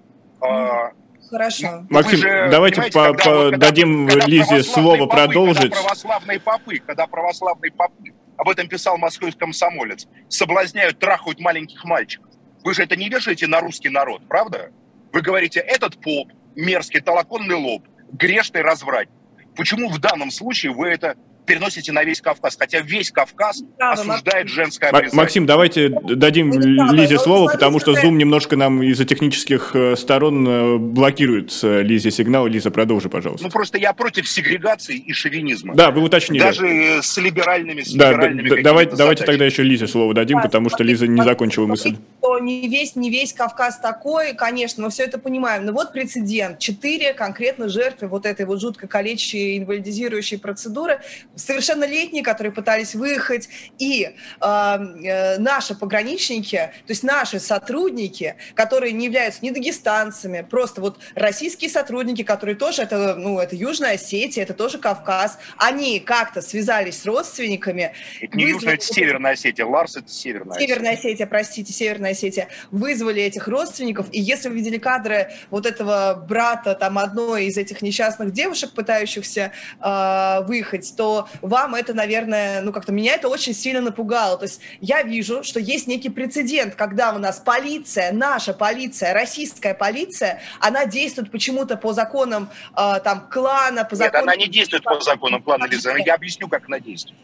Хорошо. Максим, же, давайте по, по, когда, дадим когда Лизе слово попы, продолжить. Когда православные попы, когда православные попы, об этом писал московский комсомолец, соблазняют, трахают маленьких мальчиков. Вы же это не вешаете на русский народ, правда? Вы говорите, этот поп, мерзкий толоконный лоб, грешный разврат. Почему в данном случае вы это переносите на весь Кавказ, хотя весь Кавказ да, осуждает женское обрезание. Максим, давайте дадим ну, Лизе слово, потому что Zoom немножко нам из-за технических э, сторон э, блокирует э, Лизе сигнал. Лиза, продолжи, пожалуйста. Ну, просто я против сегрегации и шовинизма. Да, вы уточнили. Даже с либеральными, с да, либеральными да, давайте, давайте тогда еще Лизе слово дадим, да, потому что Лиза не закончила мысль. Что не весь, не весь Кавказ такой, конечно, мы все это понимаем. Но вот прецедент. Четыре конкретно жертвы вот этой вот жутко калечащей, инвалидизирующей процедуры совершеннолетние, которые пытались выехать, и э, э, наши пограничники, то есть наши сотрудники, которые не являются ни дагестанцами, просто вот российские сотрудники, которые тоже, это, ну, это Южная Осетия, это тоже Кавказ, они как-то связались с родственниками. Это не вызвали... Южная, это Северная Осетия, Ларс это Северная Осетия. Северная Осетия, простите, Северная Осетия. Вызвали этих родственников, и если вы видели кадры вот этого брата, там, одной из этих несчастных девушек, пытающихся э, выехать, то вам это, наверное, ну как-то меня это очень сильно напугало. То есть я вижу, что есть некий прецедент, когда у нас полиция, наша полиция, российская полиция, она действует почему-то по законам э, там клана, по законам... Нет, она не действует по законам клана Лиза. Я объясню, как она действует.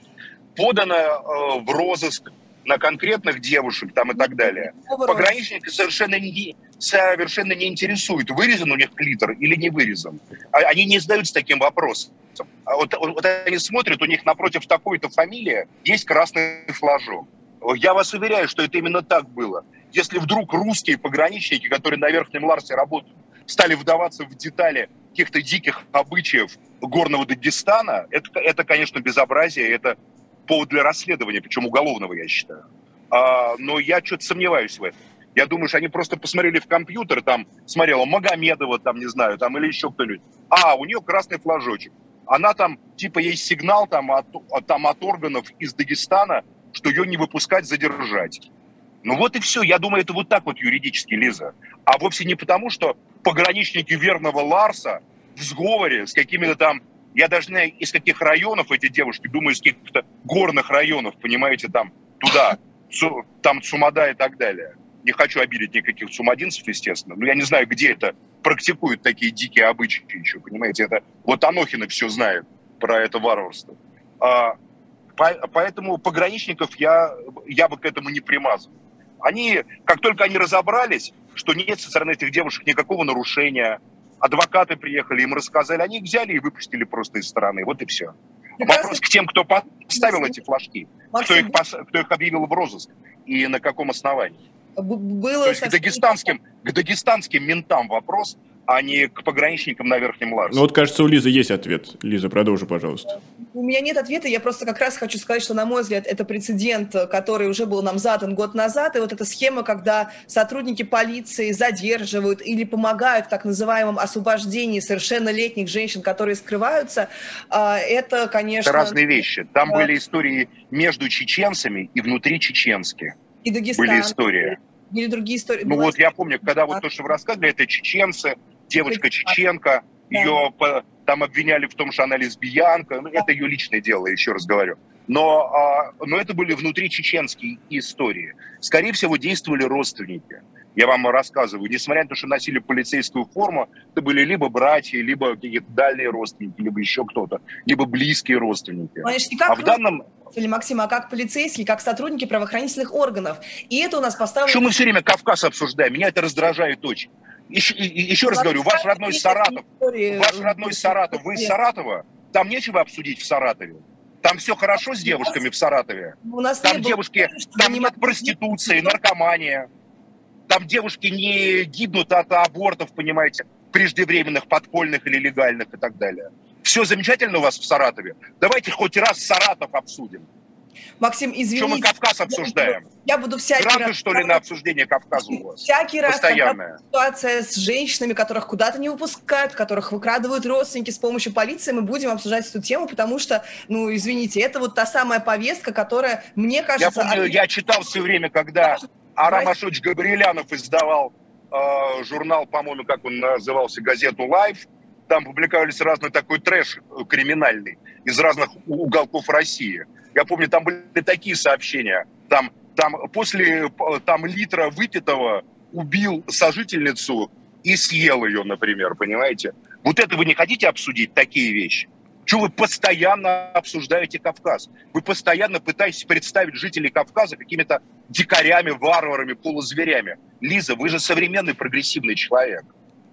Подано э, в розыск на конкретных девушек там и так далее. Пограничники совершенно не, совершенно не интересуют, вырезан у них клитор или не вырезан. А, они не задаются таким вопросом. А вот, вот они смотрят, у них напротив такой-то фамилии есть красный флажок. Я вас уверяю, что это именно так было. Если вдруг русские пограничники, которые на Верхнем Ларсе работают, стали вдаваться в детали каких-то диких обычаев горного Дагестана, это, это, конечно, безобразие, это повод для расследования, причем уголовного, я считаю. А, но я что-то сомневаюсь в этом. Я думаю, что они просто посмотрели в компьютер, там смотрела Магомедова, там, не знаю, там или еще кто-нибудь. А, у нее красный флажочек. Она там, типа, есть сигнал там от, там от органов из Дагестана, что ее не выпускать, задержать. Ну вот и все. Я думаю, это вот так вот юридически, Лиза. А вовсе не потому, что пограничники верного Ларса в сговоре с какими-то там, я даже знаю, из каких районов эти девушки, думаю, из каких-то горных районов, понимаете, там туда, там Цумада и так далее не хочу обидеть никаких сумадинцев, естественно, но я не знаю, где это практикуют такие дикие обычаи еще, понимаете, это вот Анохина все знает про это варварство. А, по, поэтому пограничников я, я бы к этому не примазывал. Они, как только они разобрались, что нет со стороны этих девушек никакого нарушения, адвокаты приехали, им рассказали, они их взяли и выпустили просто из страны. Вот и все. Вопрос к тем, кто поставил эти флажки, кто их, кто их объявил в розыск и на каком основании было... То есть к дагестанским, к дагестанским ментам вопрос, а не к пограничникам на Верхнем Ларсе. Ну вот, кажется, у Лизы есть ответ. Лиза, продолжи, пожалуйста. У меня нет ответа, я просто как раз хочу сказать, что, на мой взгляд, это прецедент, который уже был нам задан год назад, и вот эта схема, когда сотрудники полиции задерживают или помогают в так называемом освобождении совершеннолетних женщин, которые скрываются, а, это, конечно... Это разные вещи. Там да. были истории между чеченцами и внутри чеченские. И Дагестан. Были истории. Или другие истории. Ну вот я помню, когда вот то, что вы рассказывали, это чеченцы, девочка чеченка, ее там обвиняли в том, что она лесбиянка. Ну, это ее личное дело, еще раз говорю. Но, а, но это были внутри чеченские истории. Скорее всего, действовали родственники. Я вам рассказываю, несмотря на то, что носили полицейскую форму, это были либо братья, либо какие-то дальние родственники, либо еще кто-то, либо близкие родственники. Конечно, а в данном или Максима, а как полицейские, как сотрудники правоохранительных органов. И это у нас поставлено... Что мы все время Кавказ обсуждаем? Меня это раздражает очень. Еще, еще раз говорю, ваш родной Саратов, ваш родной Саратов, вы из Саратова, там нечего обсудить в Саратове. Там все хорошо с девушками в Саратове. У нас там девушки, там нет проституции, наркомания. Там девушки не гибнут от абортов, понимаете, преждевременных, подпольных или легальных и так далее. Все замечательно у вас в Саратове. Давайте хоть раз Саратов обсудим. Максим, извините. Что мы Кавказ обсуждаем? Я буду, я буду всякий Гранты, раз... что ли, на обсуждение Кавказа у вас? Всякий раз, Постоянная. ситуация с женщинами, которых куда-то не выпускают, которых выкрадывают родственники с помощью полиции, мы будем обсуждать эту тему, потому что, ну, извините, это вот та самая повестка, которая, мне кажется... Я помню, от... я читал все время, когда Арам Ашотыч Габрилянов издавал э, журнал, по-моему, как он назывался, газету «Лайф», там публиковались разный такой трэш э, криминальный из разных уголков России. Я помню, там были такие сообщения. Там, там после там, литра выпитого убил сожительницу и съел ее, например, понимаете? Вот это вы не хотите обсудить, такие вещи? Чего вы постоянно обсуждаете Кавказ? Вы постоянно пытаетесь представить жителей Кавказа какими-то дикарями, варварами, полузверями. Лиза, вы же современный прогрессивный человек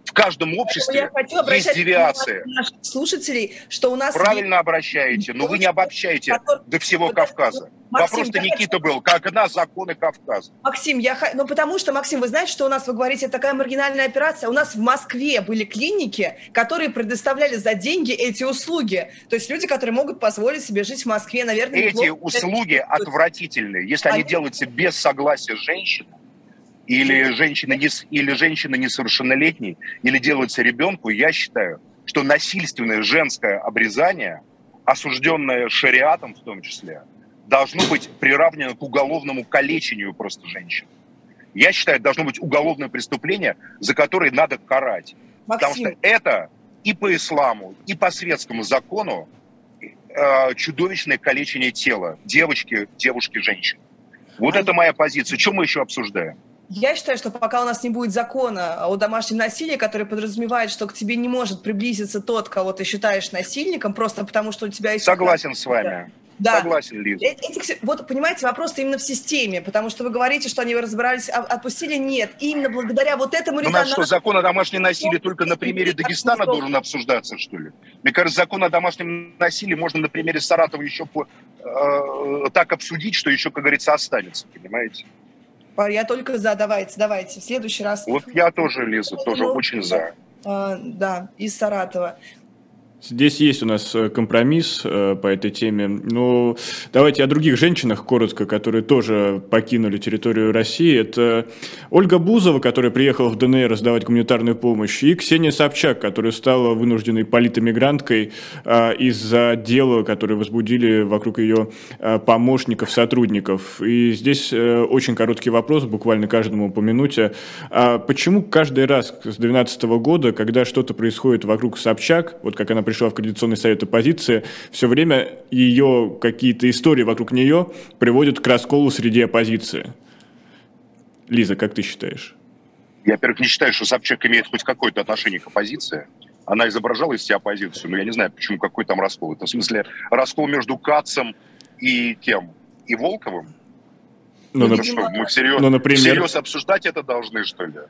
в каждом обществе я хочу есть девиации. Наших слушателей, что у нас правильно есть... обращаете, но вы не обобщаете который... до всего Кавказа. Вопрос-то Никита был, как на законы Кавказа. Максим, я ну потому что Максим, вы знаете, что у нас вы говорите такая маргинальная операция. У нас в Москве были клиники, которые предоставляли за деньги эти услуги. То есть люди, которые могут позволить себе жить в Москве, наверное. Эти услуги отвратительные, если они, они делаются без согласия женщины или женщина, не, или женщина несовершеннолетней, или делается ребенку, я считаю, что насильственное женское обрезание, осужденное шариатом в том числе, должно быть приравнено к уголовному калечению просто женщин. Я считаю, должно быть уголовное преступление, за которое надо карать. Максим. Потому что это и по исламу, и по светскому закону э, чудовищное калечение тела девочки, девушки, женщин. Вот а... это моя позиция. Что мы еще обсуждаем? Я считаю, что пока у нас не будет закона о домашнем насилии, который подразумевает, что к тебе не может приблизиться тот, кого ты считаешь насильником, просто потому что у тебя есть... Согласен с вами. Да. Согласен, Лиза. Э, Этих, вот, понимаете, вопрос именно в системе, потому что вы говорите, что они разбирались, а отпустили. Нет, именно благодаря вот этому... У нас что, закон о домашнем насилии только на примере Дагестана должен обсуждаться, что ли? Мне кажется, закон о домашнем насилии можно на примере Саратова еще по, э, так обсудить, что еще, как говорится, останется, понимаете? Я только за, давайте, давайте, в следующий раз. Вот я тоже, Лиза, тоже очень за. А, да, из Саратова. Здесь есть у нас э, компромисс э, по этой теме. Ну, давайте о других женщинах коротко, которые тоже покинули территорию России. Это Ольга Бузова, которая приехала в ДНР раздавать гуманитарную помощь, и Ксения Собчак, которая стала вынужденной политэмигранткой э, из-за дела, которое возбудили вокруг ее помощников, сотрудников. И здесь очень короткий вопрос, буквально каждому по минуте. А почему каждый раз с 2012 года, когда что-то происходит вокруг Собчак, вот как она пришла пришла в Координационный совет оппозиции, все время ее какие-то истории вокруг нее приводят к расколу среди оппозиции. Лиза, как ты считаешь? Я, во-первых, не считаю, что Собчак имеет хоть какое-то отношение к оппозиции. Она изображала из себя оппозицию, но я не знаю, почему какой там раскол. Это в смысле раскол между Кацем и тем, и Волковым? Ну, ну, что, мы всерьез, ну, например... всерьез обсуждать это должны, что ли?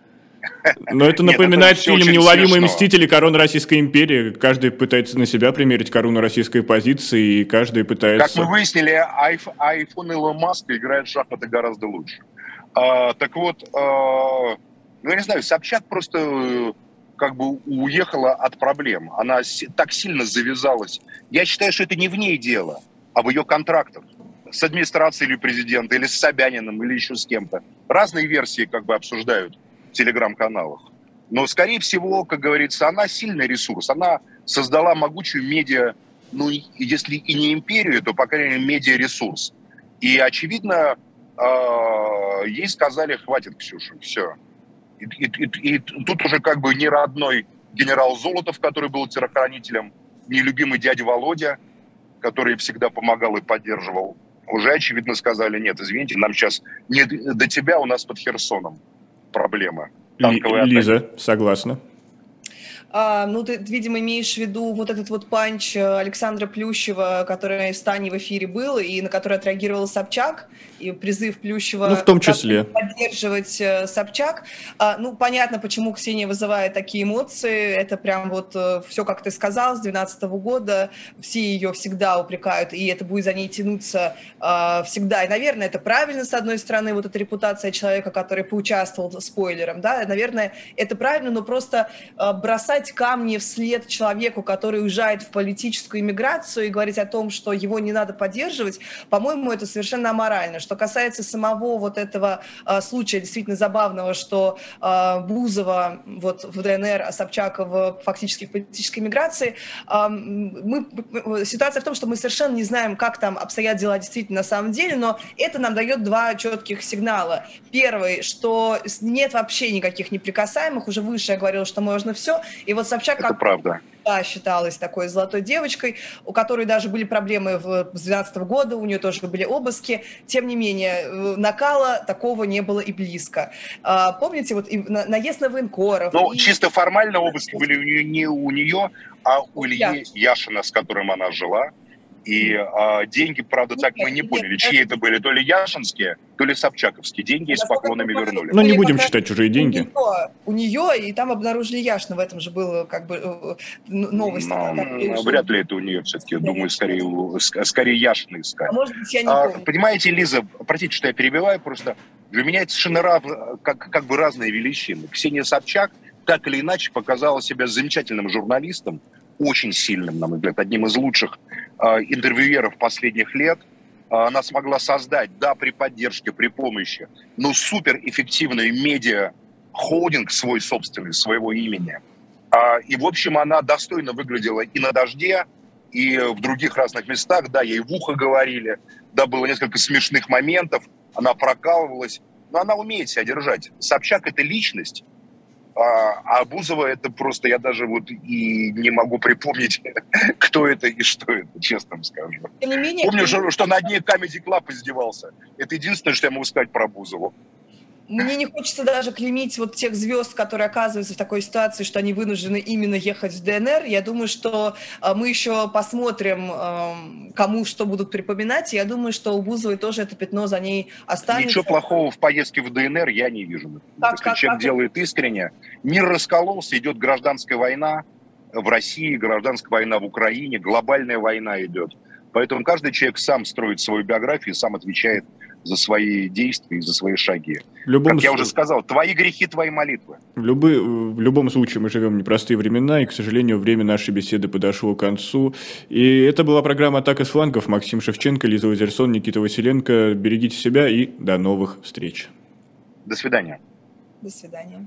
Но это напоминает Нет, это фильм «Неуловимые мстители. Корона Российской империи». Каждый пытается на себя примерить корону российской позиции, и каждый пытается... Как мы выяснили, iPhone Илон Маска играет в шахматы гораздо лучше. А, так вот, а, ну, я не знаю, Собчак просто э, как бы уехала от проблем. Она так сильно завязалась. Я считаю, что это не в ней дело, а в ее контрактах с администрацией или президента, или с Собяниным, или еще с кем-то. Разные версии как бы обсуждают телеграм-каналах. Но, скорее всего, как говорится, она сильный ресурс. Она создала могучую медиа, ну, если и не империю, то, по крайней мере, медиа-ресурс. И, очевидно, э, ей сказали, хватит, Ксюша, все. И, и, и, и тут уже как бы не родной генерал Золотов, который был террохранителем, не любимый дядя Володя, который всегда помогал и поддерживал, уже, очевидно, сказали, нет, извините, нам сейчас не до тебя, у нас под Херсоном проблема. Лиза, согласна. А, ну, ты, видимо, имеешь в виду вот этот вот панч э, Александра Плющева, который в Стане в эфире был, и на который отреагировал Собчак, и призыв Плющева... Ну, в том числе. Поддерживать э, Собчак. А, ну, понятно, почему Ксения вызывает такие эмоции. Это прям вот э, все, как ты сказал, с 2012 года. Все ее всегда упрекают, и это будет за ней тянуться а, всегда. И, наверное, это правильно, с одной стороны, вот эта репутация человека, который поучаствовал спойлером, да, наверное, это правильно, но просто бросать бросать камни вслед человеку, который уезжает в политическую иммиграцию и говорить о том, что его не надо поддерживать, по-моему, это совершенно аморально. Что касается самого вот этого э, случая, действительно забавного, что э, Бузова вот в ДНР, а Собчакова фактически в политической иммиграции, э, мы, ситуация в том, что мы совершенно не знаем, как там обстоят дела действительно на самом деле, но это нам дает два четких сигнала. Первый, что нет вообще никаких неприкасаемых, уже выше я говорила, что можно все, и вот Собчак как правда. Да, считалась такой золотой девочкой, у которой даже были проблемы в, с 2012 года, у нее тоже были обыски. Тем не менее, накала такого не было и близко. А, помните, вот и на, наезд на военкоров. Ну, и... чисто формально обыски были у нее, не у нее, а у Ильи Яшина, с которым она жила. И а, деньги, правда, так мы не поняли, чьи это были, то ли яшинские, то ли собчаковские. Деньги с поклонами вернули. Ну, не будем считать чужие деньги. У нее, и там обнаружили Яшина, в этом же было как бы э, новость. Но, вряд ли это у нее все-таки, думаю, скорее, скорее Яшина искать. А может быть, я не а, помню. Понимаете, Лиза, простите, что я перебиваю, просто для меня это совершенно рав, как, как бы разные величины. Ксения Собчак так или иначе показала себя замечательным журналистом, очень сильным, на мой взгляд, одним из лучших э, интервьюеров последних лет. Э, она смогла создать, да, при поддержке, при помощи, но суперэффективный медиа холдинг свой собственный, своего имени. Э, и, в общем, она достойно выглядела и на «Дожде», и в других разных местах. Да, ей в ухо говорили, да, было несколько смешных моментов, она прокалывалась, но она умеет себя держать. Собчак – это личность, а, а Бузова это просто, я даже вот и не могу припомнить, кто это и что это, честно вам скажу. Тем не менее, Помню, что, что на дне Comedy Club издевался. Это единственное, что я могу сказать про Бузову. Мне не хочется даже клеймить вот тех звезд, которые оказываются в такой ситуации, что они вынуждены именно ехать в ДНР. Я думаю, что а, мы еще посмотрим, кому что будут припоминать. Я думаю, что у Бузовой тоже это пятно за ней останется. Ничего плохого в поездке в ДНР я не вижу. Как, Если как, человек как? делает искренне, мир раскололся, идет гражданская война в России, гражданская война в Украине, глобальная война идет. Поэтому каждый человек сам строит свою биографию, сам отвечает за свои действия и за свои шаги. В любом как я с- уже сказал, твои грехи, твои молитвы. В, любы- в любом случае мы живем в непростые времена, и, к сожалению, время нашей беседы подошло к концу. И это была программа «Атака с флангов». Максим Шевченко, Лиза Лазерсон, Никита Василенко. Берегите себя и до новых встреч. До свидания. До свидания.